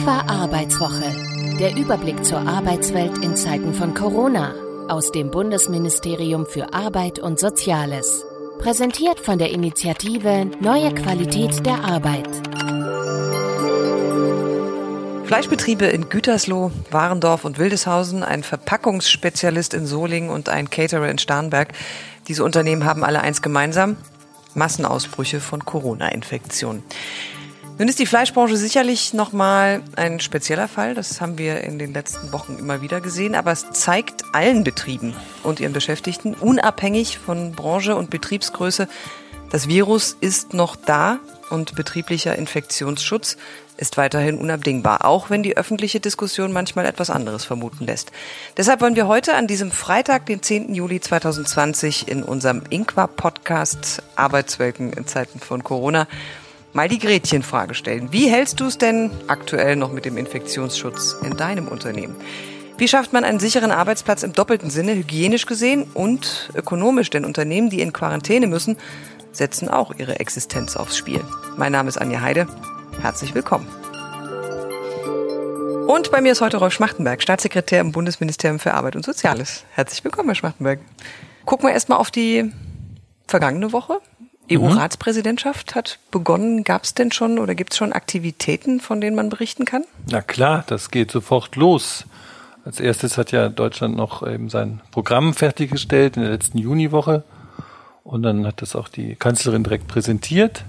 Inqua Arbeitswoche. Der Überblick zur Arbeitswelt in Zeiten von Corona aus dem Bundesministerium für Arbeit und Soziales. Präsentiert von der Initiative Neue Qualität der Arbeit. Fleischbetriebe in Gütersloh, Warendorf und Wildeshausen, ein Verpackungsspezialist in Solingen und ein Caterer in Starnberg. Diese Unternehmen haben alle eins gemeinsam. Massenausbrüche von Corona-Infektionen. Nun ist die Fleischbranche sicherlich nochmal ein spezieller Fall. Das haben wir in den letzten Wochen immer wieder gesehen. Aber es zeigt allen Betrieben und ihren Beschäftigten, unabhängig von Branche und Betriebsgröße, das Virus ist noch da und betrieblicher Infektionsschutz ist weiterhin unabdingbar, auch wenn die öffentliche Diskussion manchmal etwas anderes vermuten lässt. Deshalb wollen wir heute an diesem Freitag, den 10. Juli 2020, in unserem Inqua-Podcast Arbeitswelten in Zeiten von Corona mal die Gretchenfrage stellen. Wie hältst du es denn aktuell noch mit dem Infektionsschutz in deinem Unternehmen? Wie schafft man einen sicheren Arbeitsplatz im doppelten Sinne, hygienisch gesehen und ökonomisch? Denn Unternehmen, die in Quarantäne müssen, setzen auch ihre Existenz aufs Spiel. Mein Name ist Anja Heide. Herzlich willkommen. Und bei mir ist heute Rolf Schmachtenberg, Staatssekretär im Bundesministerium für Arbeit und Soziales. Herzlich willkommen, Herr Schmachtenberg. Gucken wir erstmal auf die vergangene Woche. EU-Ratspräsidentschaft hat begonnen. Gab es denn schon oder gibt es schon Aktivitäten, von denen man berichten kann? Na klar, das geht sofort los. Als erstes hat ja Deutschland noch eben sein Programm fertiggestellt in der letzten Juniwoche. Und dann hat das auch die Kanzlerin direkt präsentiert.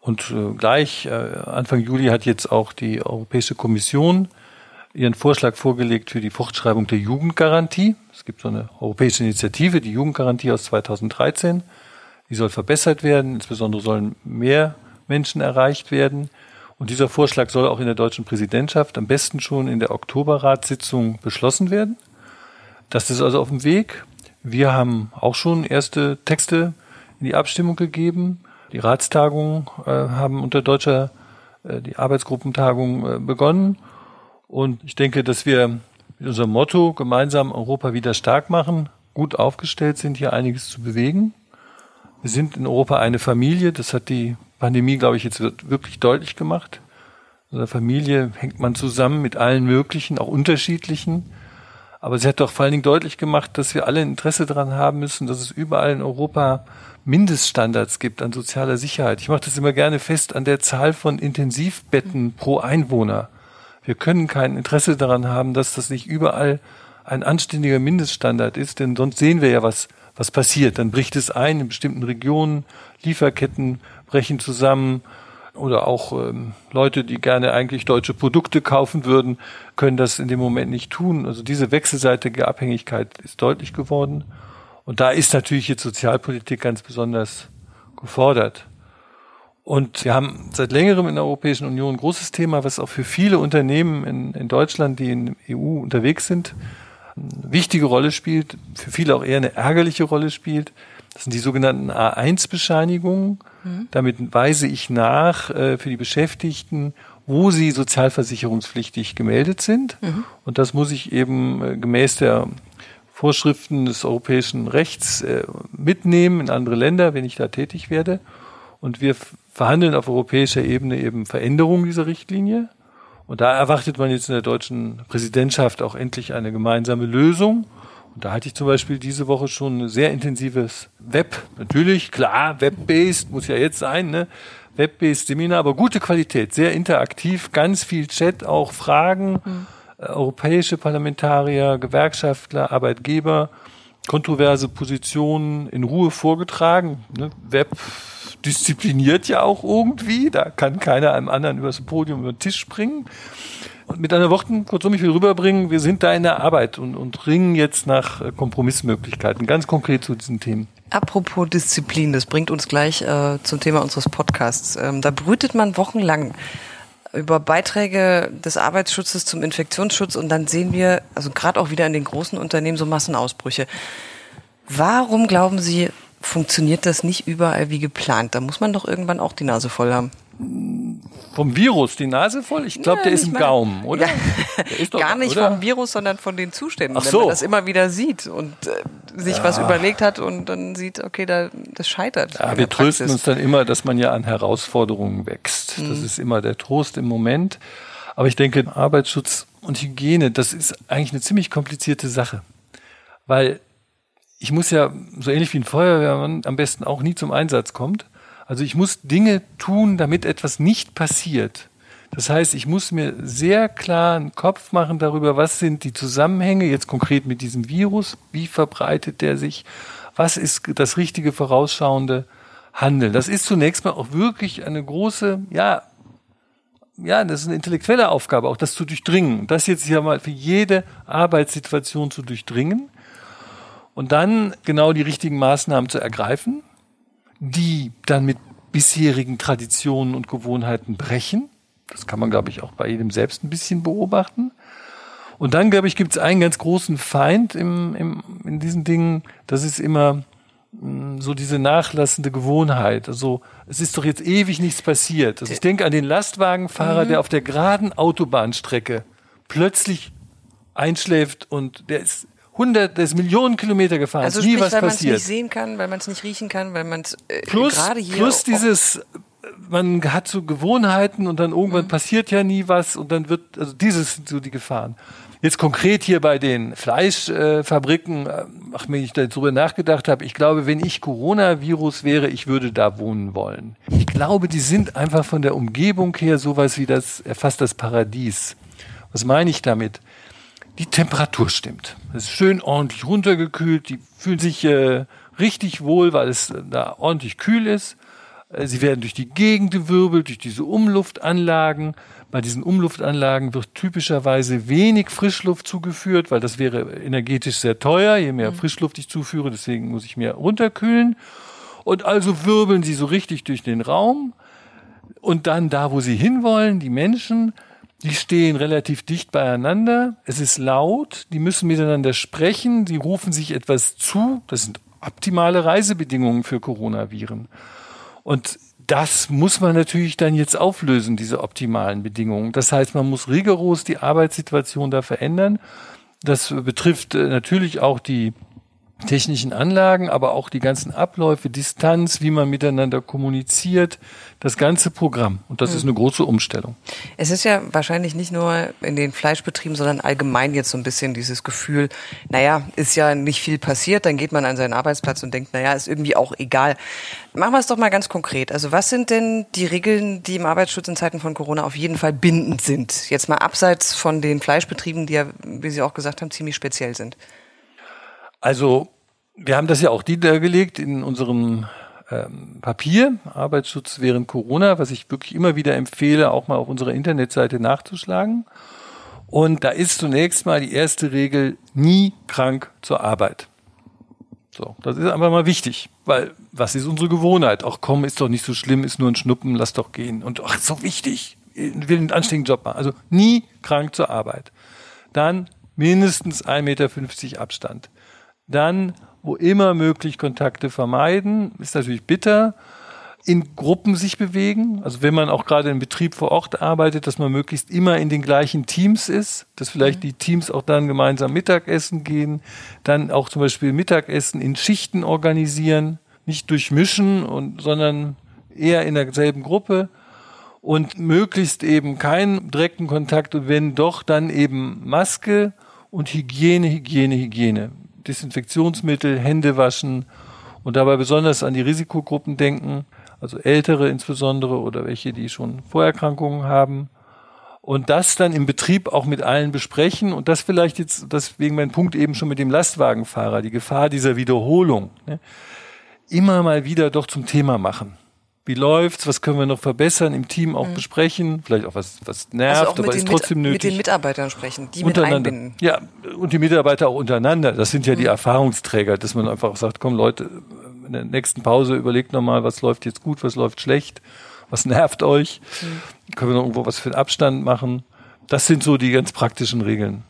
Und äh, gleich äh, Anfang Juli hat jetzt auch die Europäische Kommission ihren Vorschlag vorgelegt für die Fortschreibung der Jugendgarantie. Es gibt so eine europäische Initiative, die Jugendgarantie aus 2013. Die soll verbessert werden, insbesondere sollen mehr Menschen erreicht werden. Und dieser Vorschlag soll auch in der deutschen Präsidentschaft am besten schon in der Oktoberratssitzung beschlossen werden. Das ist also auf dem Weg. Wir haben auch schon erste Texte in die Abstimmung gegeben. Die Ratstagungen äh, haben unter deutscher, äh, die Arbeitsgruppentagung äh, begonnen. Und ich denke, dass wir mit unserem Motto gemeinsam Europa wieder stark machen, gut aufgestellt sind, hier einiges zu bewegen. Wir sind in Europa eine Familie. Das hat die Pandemie, glaube ich, jetzt wirklich deutlich gemacht. In einer Familie hängt man zusammen mit allen möglichen, auch unterschiedlichen. Aber sie hat doch vor allen Dingen deutlich gemacht, dass wir alle Interesse daran haben müssen, dass es überall in Europa Mindeststandards gibt an sozialer Sicherheit. Ich mache das immer gerne fest an der Zahl von Intensivbetten pro Einwohner. Wir können kein Interesse daran haben, dass das nicht überall ein anständiger Mindeststandard ist, denn sonst sehen wir ja, was was passiert. Dann bricht es ein in bestimmten Regionen, Lieferketten brechen zusammen oder auch ähm, Leute, die gerne eigentlich deutsche Produkte kaufen würden, können das in dem Moment nicht tun. Also diese wechselseitige Abhängigkeit ist deutlich geworden. Und da ist natürlich jetzt Sozialpolitik ganz besonders gefordert. Und wir haben seit längerem in der Europäischen Union ein großes Thema, was auch für viele Unternehmen in, in Deutschland, die in der EU unterwegs sind, wichtige Rolle spielt, für viele auch eher eine ärgerliche Rolle spielt. Das sind die sogenannten A1-Bescheinigungen. Mhm. Damit weise ich nach äh, für die Beschäftigten, wo sie sozialversicherungspflichtig gemeldet sind. Mhm. Und das muss ich eben äh, gemäß der Vorschriften des europäischen Rechts äh, mitnehmen in andere Länder, wenn ich da tätig werde. Und wir verhandeln auf europäischer Ebene eben Veränderungen dieser Richtlinie. Und da erwartet man jetzt in der deutschen Präsidentschaft auch endlich eine gemeinsame Lösung. Und da hatte ich zum Beispiel diese Woche schon ein sehr intensives Web, natürlich, klar, Web-based, muss ja jetzt sein, ne? Web-based Seminar, aber gute Qualität, sehr interaktiv, ganz viel Chat, auch Fragen, mhm. europäische Parlamentarier, Gewerkschaftler, Arbeitgeber, kontroverse Positionen in Ruhe vorgetragen. Ne? Web diszipliniert ja auch irgendwie. Da kann keiner einem anderen übers Podium über den Tisch springen. Und mit einer Worten, kurzum, ich will rüberbringen, wir sind da in der Arbeit und, und ringen jetzt nach äh, Kompromissmöglichkeiten, ganz konkret zu diesen Themen. Apropos Disziplin, das bringt uns gleich äh, zum Thema unseres Podcasts. Ähm, da brütet man wochenlang über Beiträge des Arbeitsschutzes zum Infektionsschutz und dann sehen wir, also gerade auch wieder in den großen Unternehmen, so Massenausbrüche. Warum glauben Sie, funktioniert das nicht überall wie geplant. Da muss man doch irgendwann auch die Nase voll haben. Vom Virus die Nase voll? Ich glaube, ja, der ist im Gaumen, oder? Ja, doch, gar nicht oder? vom Virus, sondern von den Zuständen. Ach so. Wenn man das immer wieder sieht und äh, sich ja. was überlegt hat und dann sieht, okay, da, das scheitert. Ja, wir trösten uns dann immer, dass man ja an Herausforderungen wächst. Mhm. Das ist immer der Trost im Moment. Aber ich denke, Arbeitsschutz und Hygiene, das ist eigentlich eine ziemlich komplizierte Sache. Weil ich muss ja, so ähnlich wie ein Feuerwehrmann, am besten auch nie zum Einsatz kommt. Also ich muss Dinge tun, damit etwas nicht passiert. Das heißt, ich muss mir sehr klar einen Kopf machen darüber, was sind die Zusammenhänge jetzt konkret mit diesem Virus, wie verbreitet der sich, was ist das richtige vorausschauende Handeln. Das ist zunächst mal auch wirklich eine große, ja, ja, das ist eine intellektuelle Aufgabe, auch das zu durchdringen. Das jetzt ja mal für jede Arbeitssituation zu durchdringen und dann genau die richtigen Maßnahmen zu ergreifen, die dann mit bisherigen Traditionen und Gewohnheiten brechen. Das kann man, glaube ich, auch bei jedem selbst ein bisschen beobachten. Und dann, glaube ich, gibt es einen ganz großen Feind im, im, in diesen Dingen. Das ist immer Mm, so diese nachlassende Gewohnheit. Also es ist doch jetzt ewig nichts passiert. Also ich denke an den Lastwagenfahrer, mhm. der auf der geraden Autobahnstrecke plötzlich einschläft und der ist hundert, der ist Millionen Kilometer gefahren. Also nie sprich, was weil man es nicht sehen kann, weil man es nicht riechen kann, weil man es äh, plus, gerade hier plus dieses man hat so Gewohnheiten und dann irgendwann Mhm. passiert ja nie was und dann wird, also dieses sind so die Gefahren. Jetzt konkret hier bei den Fleischfabriken, äh, ach, wenn ich darüber nachgedacht habe, ich glaube, wenn ich Coronavirus wäre, ich würde da wohnen wollen. Ich glaube, die sind einfach von der Umgebung her sowas wie das, fast das Paradies. Was meine ich damit? Die Temperatur stimmt. Es ist schön ordentlich runtergekühlt, die fühlen sich äh, richtig wohl, weil es äh, da ordentlich kühl ist. Äh, Sie werden durch die Gegend gewirbelt, durch diese Umluftanlagen. Bei diesen Umluftanlagen wird typischerweise wenig Frischluft zugeführt, weil das wäre energetisch sehr teuer, je mehr Frischluft ich zuführe, deswegen muss ich mehr runterkühlen. Und also wirbeln sie so richtig durch den Raum. Und dann da, wo sie hinwollen, die Menschen, die stehen relativ dicht beieinander. Es ist laut, die müssen miteinander sprechen, die rufen sich etwas zu. Das sind optimale Reisebedingungen für Coronaviren. Und das muss man natürlich dann jetzt auflösen, diese optimalen Bedingungen. Das heißt, man muss rigoros die Arbeitssituation da verändern. Das betrifft äh, natürlich auch die technischen Anlagen, aber auch die ganzen Abläufe, Distanz, wie man miteinander kommuniziert, das ganze Programm. Und das ist eine große Umstellung. Es ist ja wahrscheinlich nicht nur in den Fleischbetrieben, sondern allgemein jetzt so ein bisschen dieses Gefühl, naja, ist ja nicht viel passiert, dann geht man an seinen Arbeitsplatz und denkt, naja, ist irgendwie auch egal. Machen wir es doch mal ganz konkret. Also was sind denn die Regeln, die im Arbeitsschutz in Zeiten von Corona auf jeden Fall bindend sind? Jetzt mal abseits von den Fleischbetrieben, die ja, wie Sie auch gesagt haben, ziemlich speziell sind. Also wir haben das ja auch niedergelegt in unserem ähm, Papier, Arbeitsschutz während Corona, was ich wirklich immer wieder empfehle, auch mal auf unserer Internetseite nachzuschlagen. Und da ist zunächst mal die erste Regel, nie krank zur Arbeit. So, das ist einfach mal wichtig, weil was ist unsere Gewohnheit? Auch komm, ist doch nicht so schlimm, ist nur ein Schnuppen, lass doch gehen. Und ach, so wichtig, ich will einen anständigen Job machen. Also nie krank zur Arbeit. Dann mindestens 1,50 Meter Abstand. Dann, wo immer möglich, Kontakte vermeiden. Ist natürlich bitter. In Gruppen sich bewegen. Also wenn man auch gerade im Betrieb vor Ort arbeitet, dass man möglichst immer in den gleichen Teams ist, dass vielleicht die Teams auch dann gemeinsam Mittagessen gehen, dann auch zum Beispiel Mittagessen in Schichten organisieren, nicht durchmischen und, sondern eher in derselben Gruppe und möglichst eben keinen direkten Kontakt und wenn doch, dann eben Maske und Hygiene, Hygiene, Hygiene. Desinfektionsmittel, Hände waschen und dabei besonders an die Risikogruppen denken, also Ältere insbesondere oder welche, die schon Vorerkrankungen haben. Und das dann im Betrieb auch mit allen besprechen und das vielleicht jetzt, deswegen mein Punkt eben schon mit dem Lastwagenfahrer, die Gefahr dieser Wiederholung, ne, immer mal wieder doch zum Thema machen. Wie läuft's? Was können wir noch verbessern? Im Team auch besprechen. Vielleicht auch was, was nervt, Also auch aber ist trotzdem mit, nötig mit den Mitarbeitern sprechen, die mit einbinden. Ja, und die Mitarbeiter auch untereinander. Das sind ja die Erfahrungsträger, dass man einfach sagt, komm Leute, in der nächsten Pause überlegt nochmal, was läuft jetzt gut, was läuft schlecht, was nervt euch, können wir noch irgendwo was für einen Abstand machen. Das sind so die ganz praktischen Regeln.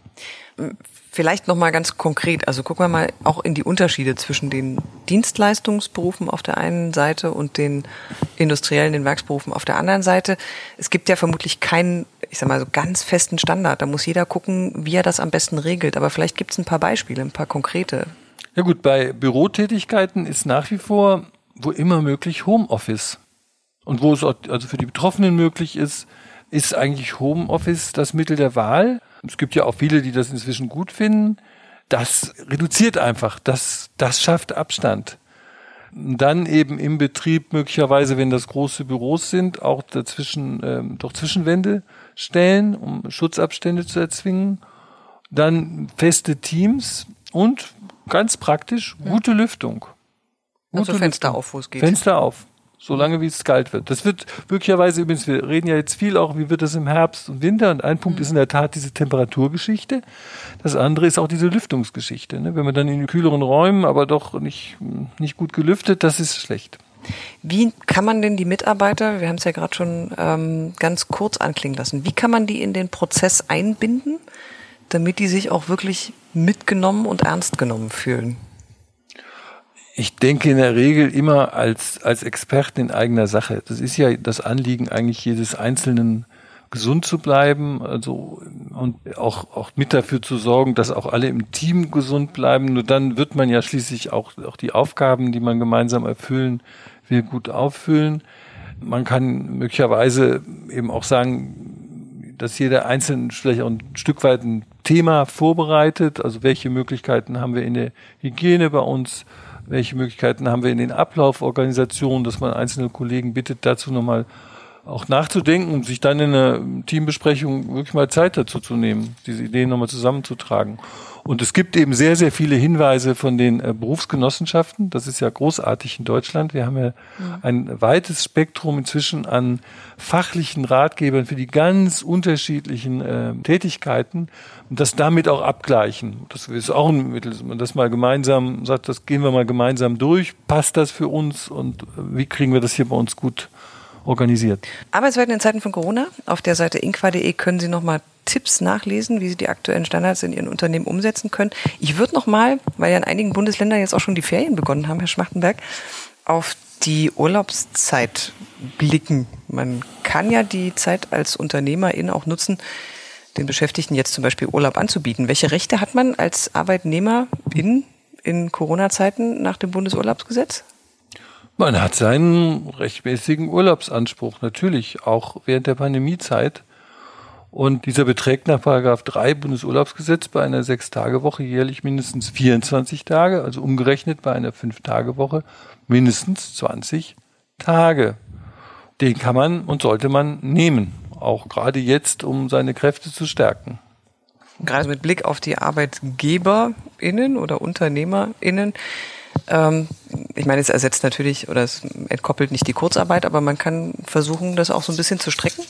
Vielleicht noch mal ganz konkret, also gucken wir mal auch in die Unterschiede zwischen den Dienstleistungsberufen auf der einen Seite und den industriellen, den Werksberufen auf der anderen Seite. Es gibt ja vermutlich keinen, ich sag mal so ganz festen Standard. Da muss jeder gucken, wie er das am besten regelt. Aber vielleicht gibt es ein paar Beispiele, ein paar konkrete. Ja gut, bei Bürotätigkeiten ist nach wie vor, wo immer möglich, Homeoffice. Und wo es also für die Betroffenen möglich ist, ist eigentlich Homeoffice das Mittel der Wahl. Es gibt ja auch viele, die das inzwischen gut finden. Das reduziert einfach, das, das schafft Abstand. Dann eben im Betrieb möglicherweise, wenn das große Büros sind, auch dazwischen ähm, doch Zwischenwände stellen, um Schutzabstände zu erzwingen. Dann feste Teams und ganz praktisch gute Lüftung. Also Fenster Lüftung. auf, wo es geht. Fenster auf solange wie es kalt wird. Das wird möglicherweise übrigens, wir reden ja jetzt viel auch, wie wird das im Herbst und Winter. Und ein Punkt mhm. ist in der Tat diese Temperaturgeschichte. Das andere ist auch diese Lüftungsgeschichte. Ne? Wenn man dann in kühleren Räumen, aber doch nicht, nicht gut gelüftet, das ist schlecht. Wie kann man denn die Mitarbeiter, wir haben es ja gerade schon ähm, ganz kurz anklingen lassen, wie kann man die in den Prozess einbinden, damit die sich auch wirklich mitgenommen und ernst genommen fühlen? Ich denke in der Regel immer als, als Experten in eigener Sache. Das ist ja das Anliegen eigentlich jedes Einzelnen, gesund zu bleiben, also und auch, auch mit dafür zu sorgen, dass auch alle im Team gesund bleiben. Nur dann wird man ja schließlich auch, auch die Aufgaben, die man gemeinsam erfüllen will, gut auffüllen. Man kann möglicherweise eben auch sagen, dass jeder Einzelne vielleicht auch ein Stück weit ein Thema vorbereitet. Also welche Möglichkeiten haben wir in der Hygiene bei uns? Welche Möglichkeiten haben wir in den Ablauforganisationen, dass man einzelne Kollegen bittet, dazu nochmal auch nachzudenken und sich dann in einer Teambesprechung wirklich mal Zeit dazu zu nehmen, diese Ideen nochmal zusammenzutragen. Und es gibt eben sehr, sehr viele Hinweise von den äh, Berufsgenossenschaften. Das ist ja großartig in Deutschland. Wir haben ja, ja ein weites Spektrum inzwischen an fachlichen Ratgebern für die ganz unterschiedlichen äh, Tätigkeiten und das damit auch abgleichen. Das ist auch ein Mittel, dass man das mal gemeinsam sagt, das gehen wir mal gemeinsam durch. Passt das für uns und äh, wie kriegen wir das hier bei uns gut organisiert. Arbeitsweiten in Zeiten von Corona. Auf der Seite inqua.de können Sie nochmal Tipps nachlesen, wie Sie die aktuellen Standards in Ihren Unternehmen umsetzen können. Ich würde nochmal, weil ja in einigen Bundesländern jetzt auch schon die Ferien begonnen haben, Herr Schmachtenberg, auf die Urlaubszeit blicken. Man kann ja die Zeit als Unternehmerin auch nutzen, den Beschäftigten jetzt zum Beispiel Urlaub anzubieten. Welche Rechte hat man als Arbeitnehmerin in Corona-Zeiten nach dem Bundesurlaubsgesetz? Man hat seinen rechtmäßigen Urlaubsanspruch, natürlich, auch während der Pandemiezeit. Und dieser beträgt nach Paragraph 3 Bundesurlaubsgesetz bei einer Sechs-Tage-Woche jährlich mindestens 24 Tage, also umgerechnet bei einer Fünf-Tage-Woche mindestens 20 Tage. Den kann man und sollte man nehmen, auch gerade jetzt, um seine Kräfte zu stärken. Gerade mit Blick auf die ArbeitgeberInnen oder UnternehmerInnen ähm, ich meine, es ersetzt natürlich oder es entkoppelt nicht die Kurzarbeit, aber man kann versuchen, das auch so ein bisschen zu strecken.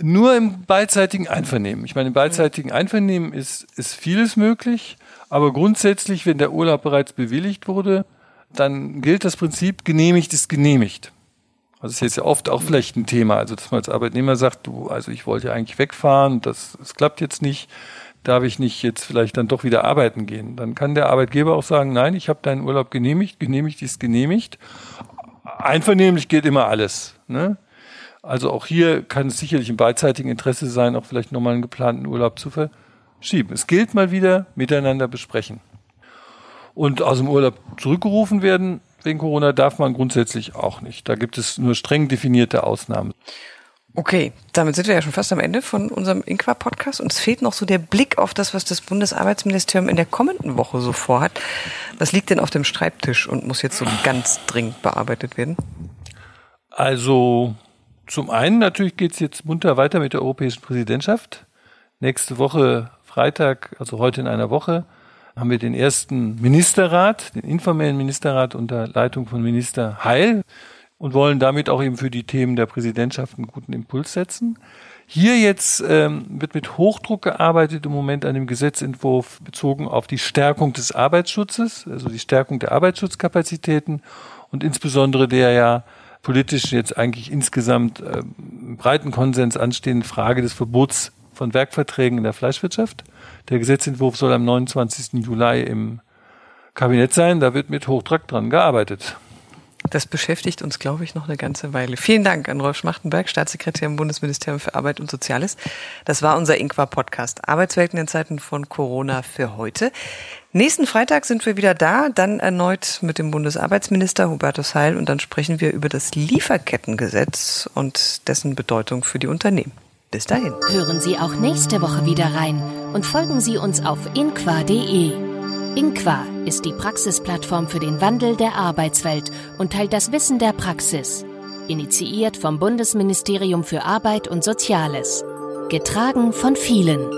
Nur im beidseitigen Einvernehmen. Ich meine, im beidseitigen Einvernehmen ist, ist vieles möglich, aber grundsätzlich, wenn der Urlaub bereits bewilligt wurde, dann gilt das Prinzip, genehmigt ist genehmigt. Also das ist jetzt ja oft auch vielleicht ein Thema, also dass man als Arbeitnehmer sagt, du, also ich wollte ja eigentlich wegfahren, das, das klappt jetzt nicht darf ich nicht jetzt vielleicht dann doch wieder arbeiten gehen? Dann kann der Arbeitgeber auch sagen, nein, ich habe deinen Urlaub genehmigt, genehmigt ist genehmigt. Einvernehmlich geht immer alles. Ne? Also auch hier kann es sicherlich im beidseitigen Interesse sein, auch vielleicht nochmal einen geplanten Urlaub zu verschieben. Es gilt mal wieder miteinander besprechen. Und aus dem Urlaub zurückgerufen werden wegen Corona darf man grundsätzlich auch nicht. Da gibt es nur streng definierte Ausnahmen. Okay, damit sind wir ja schon fast am Ende von unserem Inqua-Podcast und es fehlt noch so der Blick auf das, was das Bundesarbeitsministerium in der kommenden Woche so vorhat. Was liegt denn auf dem Schreibtisch und muss jetzt so ganz dringend bearbeitet werden? Also zum einen natürlich geht es jetzt munter weiter mit der europäischen Präsidentschaft. Nächste Woche Freitag, also heute in einer Woche, haben wir den ersten Ministerrat, den informellen Ministerrat unter Leitung von Minister Heil und wollen damit auch eben für die Themen der Präsidentschaft einen guten Impuls setzen. Hier jetzt ähm, wird mit Hochdruck gearbeitet im Moment an dem Gesetzentwurf bezogen auf die Stärkung des Arbeitsschutzes, also die Stärkung der Arbeitsschutzkapazitäten und insbesondere der ja politisch jetzt eigentlich insgesamt äh, breiten Konsens anstehenden Frage des Verbots von Werkverträgen in der Fleischwirtschaft. Der Gesetzentwurf soll am 29. Juli im Kabinett sein. Da wird mit Hochdruck dran gearbeitet. Das beschäftigt uns, glaube ich, noch eine ganze Weile. Vielen Dank an Rolf Schmachtenberg, Staatssekretär im Bundesministerium für Arbeit und Soziales. Das war unser Inqua-Podcast. Arbeitswelten in Zeiten von Corona für heute. Nächsten Freitag sind wir wieder da, dann erneut mit dem Bundesarbeitsminister Hubertus Heil und dann sprechen wir über das Lieferkettengesetz und dessen Bedeutung für die Unternehmen. Bis dahin. Hören Sie auch nächste Woche wieder rein und folgen Sie uns auf inqua.de. Inqua ist die Praxisplattform für den Wandel der Arbeitswelt und teilt das Wissen der Praxis. Initiiert vom Bundesministerium für Arbeit und Soziales. Getragen von vielen.